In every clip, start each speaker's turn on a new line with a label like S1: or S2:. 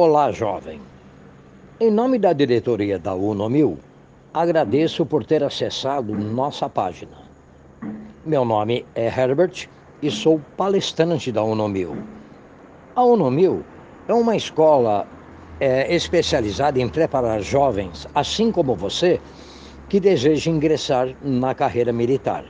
S1: Olá, jovem. Em nome da diretoria da UNOMIL, agradeço por ter acessado nossa página. Meu nome é Herbert e sou palestrante da UNOMIL. A UNOMIL é uma escola é, especializada em preparar jovens, assim como você, que deseja ingressar na carreira militar.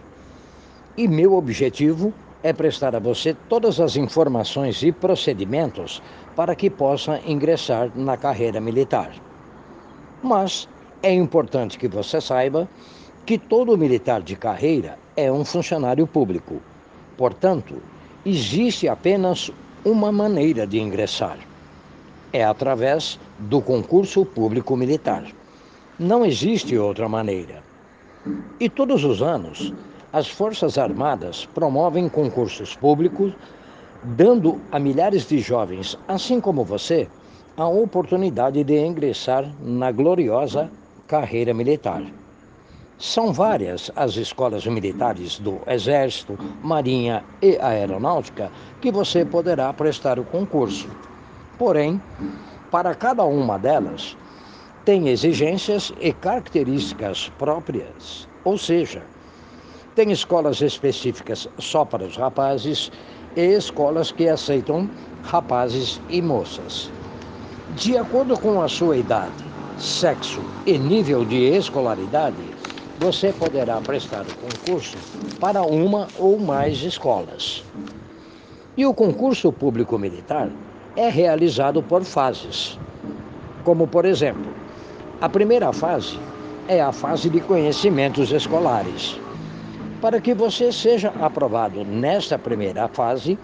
S1: E meu objetivo prestar a você todas as informações e procedimentos para que possa ingressar na carreira militar. Mas é importante que você saiba que todo militar de carreira é um funcionário público. Portanto, existe apenas uma maneira de ingressar. É através do concurso público militar. Não existe outra maneira. E todos os anos, as Forças Armadas promovem concursos públicos, dando a milhares de jovens, assim como você, a oportunidade de ingressar na gloriosa carreira militar. São várias as escolas militares do Exército, Marinha e Aeronáutica que você poderá prestar o concurso. Porém, para cada uma delas, tem exigências e características próprias, ou seja, tem escolas específicas só para os rapazes e escolas que aceitam rapazes e moças. De acordo com a sua idade, sexo e nível de escolaridade, você poderá prestar o concurso para uma ou mais escolas. E o concurso público militar é realizado por fases. Como, por exemplo, a primeira fase é a fase de conhecimentos escolares. Para que você seja aprovado nesta primeira fase,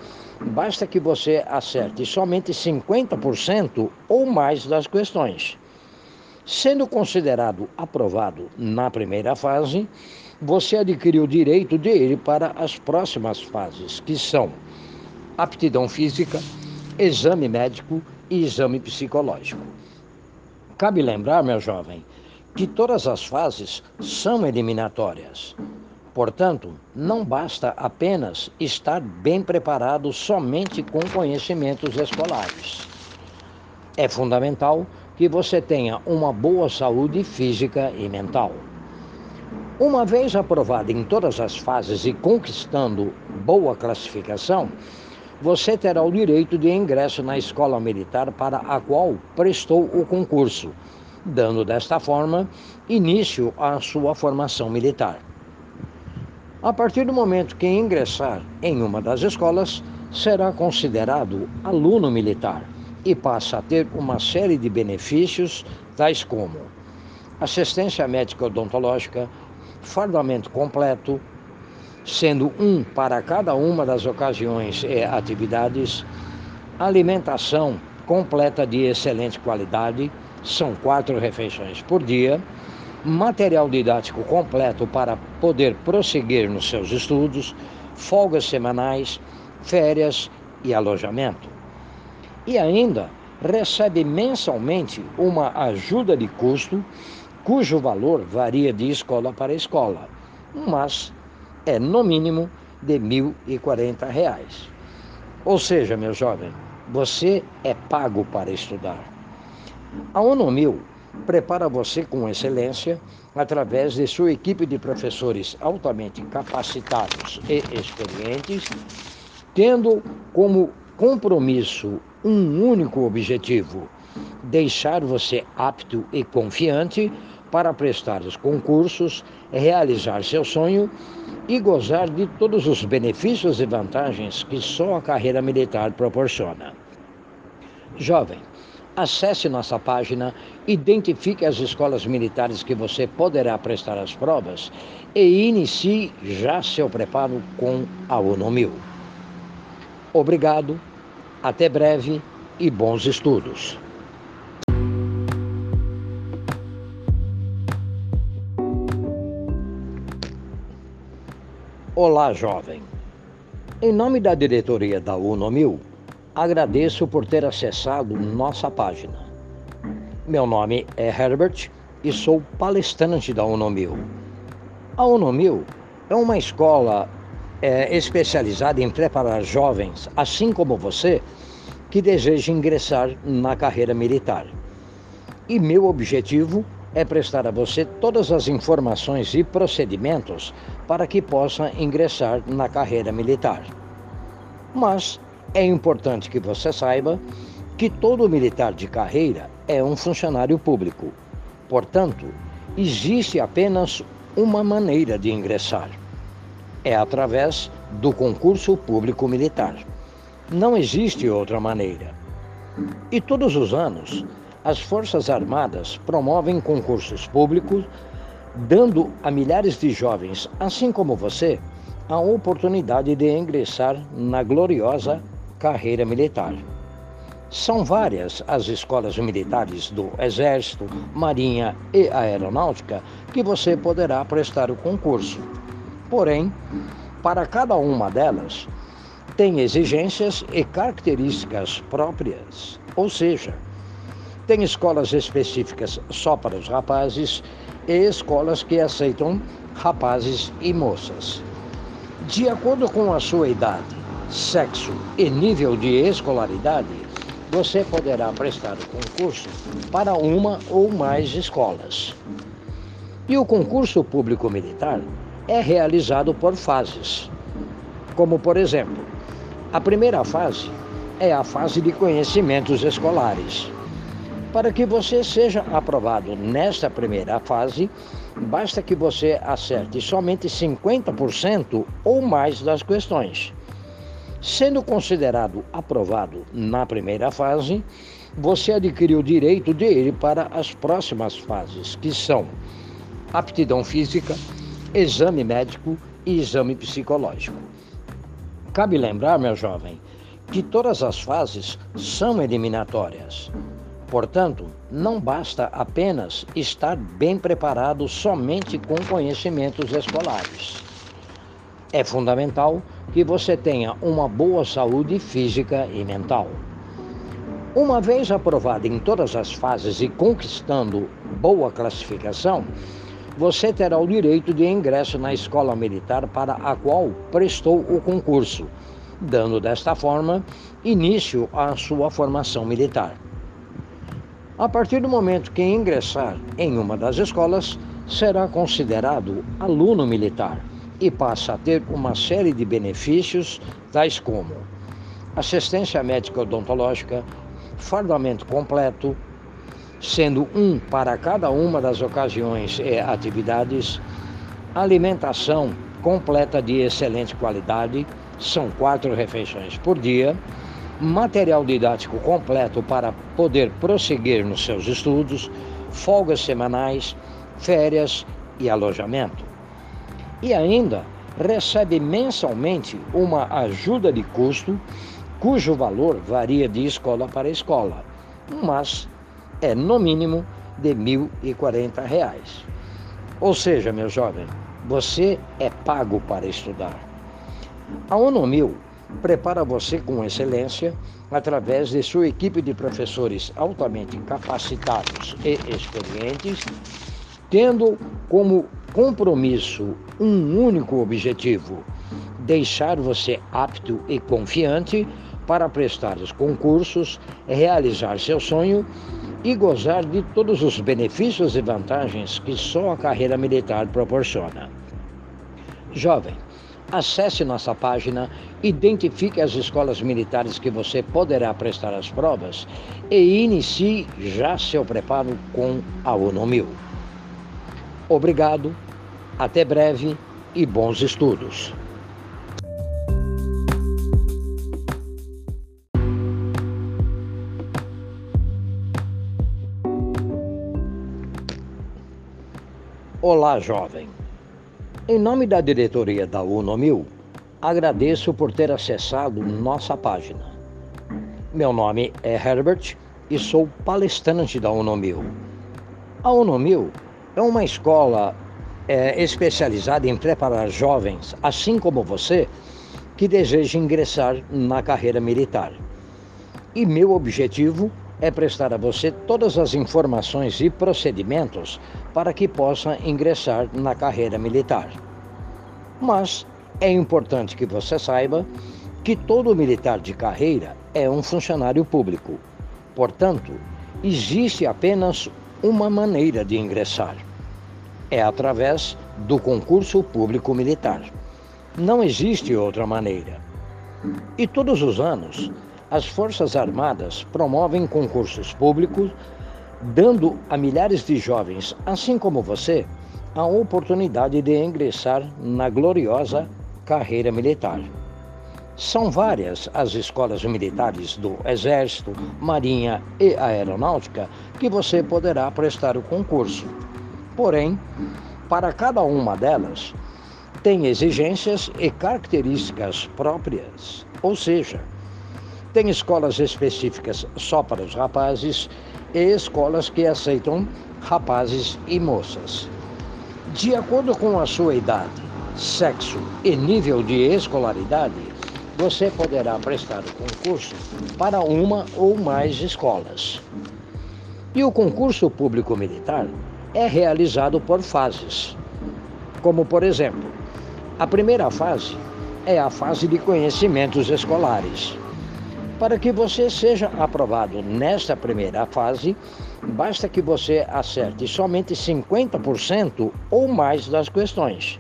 S1: basta que você acerte somente 50% ou mais das questões. Sendo considerado aprovado na primeira fase, você adquire o direito de ir para as próximas fases, que são aptidão física, exame médico e exame psicológico. Cabe lembrar, meu jovem, que todas as fases são eliminatórias. Portanto, não basta apenas estar bem preparado somente com conhecimentos escolares. É fundamental que você tenha uma boa saúde física e mental. Uma vez aprovado em todas as fases e conquistando boa classificação, você terá o direito de ingresso na escola militar para a qual prestou o concurso, dando desta forma início à sua formação militar. A partir do momento que ingressar em uma das escolas, será considerado aluno militar e passa a ter uma série de benefícios, tais como assistência médica odontológica, fardamento completo, sendo um para cada uma das ocasiões e atividades, alimentação completa de excelente qualidade, são quatro refeições por dia material didático completo para poder prosseguir nos seus estudos, folgas semanais, férias e alojamento. E ainda recebe mensalmente uma ajuda de custo, cujo valor varia de escola para escola, mas é no mínimo de R$ 1.040. Ou seja, meu jovem, você é pago para estudar. A Unomil prepara você com excelência através de sua equipe de professores altamente capacitados e experientes, tendo como compromisso um único objetivo: deixar você apto e confiante para prestar os concursos, realizar seu sonho e gozar de todos os benefícios e vantagens que só a carreira militar proporciona. Jovem, Acesse nossa página, identifique as escolas militares que você poderá prestar as provas e inicie já seu preparo com a UNOMIL. Obrigado, até breve e bons estudos. Olá, jovem. Em nome da diretoria da UNOMIL, Agradeço por ter acessado nossa página. Meu nome é Herbert e sou palestrante da Unomil. A Unomil é uma escola é, especializada em preparar jovens, assim como você, que deseja ingressar na carreira militar. E meu objetivo é prestar a você todas as informações e procedimentos para que possa ingressar na carreira militar. Mas é importante que você saiba que todo militar de carreira é um funcionário público. Portanto, existe apenas uma maneira de ingressar. É através do concurso público militar. Não existe outra maneira. E todos os anos, as Forças Armadas promovem concursos públicos, dando a milhares de jovens, assim como você, a oportunidade de ingressar na gloriosa carreira militar. São várias as escolas militares do Exército, Marinha e Aeronáutica que você poderá prestar o concurso. Porém, para cada uma delas, tem exigências e características próprias, ou seja, tem escolas específicas só para os rapazes e escolas que aceitam rapazes e moças. De acordo com a sua idade, sexo e nível de escolaridade, você poderá prestar o concurso para uma ou mais escolas. E o concurso público militar é realizado por fases. Como, por exemplo, a primeira fase é a fase de conhecimentos escolares. Para que você seja aprovado nesta primeira fase, basta que você acerte somente 50% ou mais das questões. Sendo considerado aprovado na primeira fase, você adquire o direito de ir para as próximas fases, que são aptidão física, exame médico e exame psicológico. Cabe lembrar, meu jovem, que todas as fases são eliminatórias. Portanto, não basta apenas estar bem preparado somente com conhecimentos escolares. É fundamental que você tenha uma boa saúde física e mental. Uma vez aprovado em todas as fases e conquistando boa classificação, você terá o direito de ingresso na escola militar para a qual prestou o concurso, dando desta forma início à sua formação militar. A partir do momento que ingressar em uma das escolas, será considerado aluno militar e passa a ter uma série de benefícios, tais como assistência médica odontológica, fardamento completo, sendo um para cada uma das ocasiões e atividades, alimentação completa de excelente qualidade, são quatro refeições por dia, material didático completo para poder prosseguir nos seus estudos, folgas semanais, férias e alojamento e ainda recebe mensalmente uma ajuda de custo, cujo valor varia de escola para escola, mas é no mínimo de R$ 1.040. Ou seja, meu jovem, você é pago para estudar. A ONU prepara você com excelência através de sua equipe de professores altamente capacitados e experientes, tendo como compromisso um único objetivo: deixar você apto e confiante para prestar os concursos, realizar seu sonho e gozar de todos os benefícios e vantagens que só a carreira militar proporciona. Jovem, acesse nossa página, identifique as escolas militares que você poderá prestar as provas e inicie já seu preparo com a UNOMIL. Obrigado até breve e bons estudos. Olá, jovem. Em nome da diretoria da UNOMIL, agradeço por ter acessado nossa página. Meu nome é Herbert e sou palestrante da UNOMIL. A UNOMIL é uma escola é, especializada em preparar jovens, assim como você, que deseja ingressar na carreira militar. E meu objetivo é prestar a você todas as informações e procedimentos para que possa ingressar na carreira militar. Mas é importante que você saiba que todo militar de carreira é um funcionário público. Portanto, existe apenas uma maneira de ingressar. É através do concurso público militar. Não existe outra maneira. E todos os anos, as Forças Armadas promovem concursos públicos, dando a milhares de jovens, assim como você, a oportunidade de ingressar na gloriosa carreira militar. São várias as escolas militares do Exército, Marinha e Aeronáutica que você poderá prestar o concurso. Porém, para cada uma delas, tem exigências e características próprias, ou seja, tem escolas específicas só para os rapazes e escolas que aceitam rapazes e moças. De acordo com a sua idade, sexo e nível de escolaridade, você poderá prestar o concurso para uma ou mais escolas. E o concurso público militar é realizado por fases. Como, por exemplo, a primeira fase é a fase de conhecimentos escolares. Para que você seja aprovado nesta primeira fase, basta que você acerte somente 50% ou mais das questões.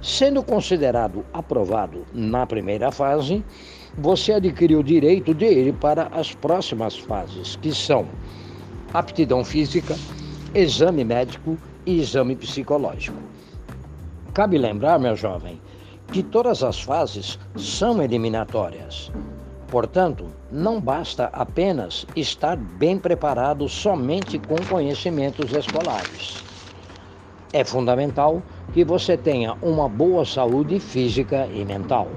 S1: Sendo considerado aprovado na primeira fase, você adquire o direito de ir para as próximas fases, que são aptidão física, exame médico e exame psicológico. Cabe lembrar, meu jovem, que todas as fases são eliminatórias. Portanto, não basta apenas estar bem preparado somente com conhecimentos escolares. É fundamental que você tenha uma boa saúde física e mental.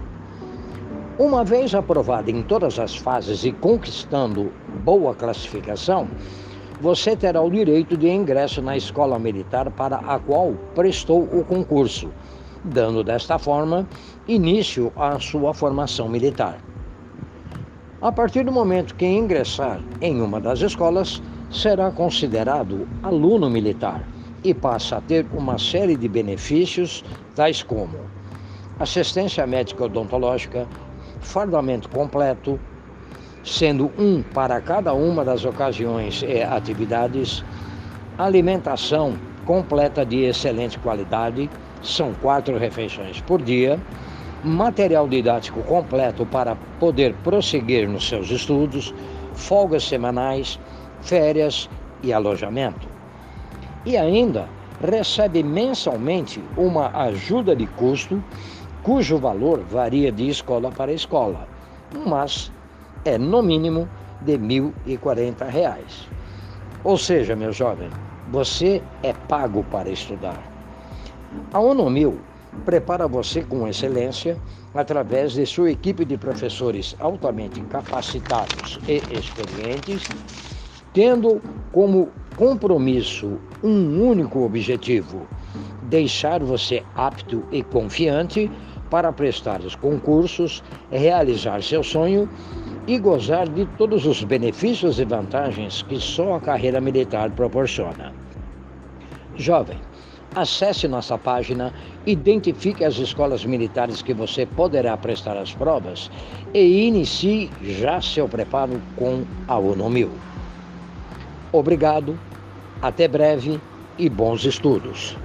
S1: Uma vez aprovado em todas as fases e conquistando boa classificação, você terá o direito de ingresso na escola militar para a qual prestou o concurso, dando desta forma início à sua formação militar. A partir do momento que ingressar em uma das escolas, será considerado aluno militar e passa a ter uma série de benefícios, tais como assistência médica odontológica, fardamento completo, sendo um para cada uma das ocasiões e atividades, alimentação completa de excelente qualidade, são quatro refeições por dia, material didático completo para poder prosseguir nos seus estudos, folgas semanais, férias e alojamento e ainda recebe mensalmente uma ajuda de custo, cujo valor varia de escola para escola, mas é no mínimo de R$ 1.040. Ou seja, meu jovem, você é pago para estudar. A Unomil prepara você com excelência através de sua equipe de professores altamente capacitados e experientes, tendo como compromisso um único objetivo: deixar você apto e confiante para prestar os concursos, realizar seu sonho e gozar de todos os benefícios e vantagens que só a carreira militar proporciona. Jovem, acesse nossa página, identifique as escolas militares que você poderá prestar as provas e inicie já seu preparo com a UNOMIL. Obrigado, até breve e bons estudos.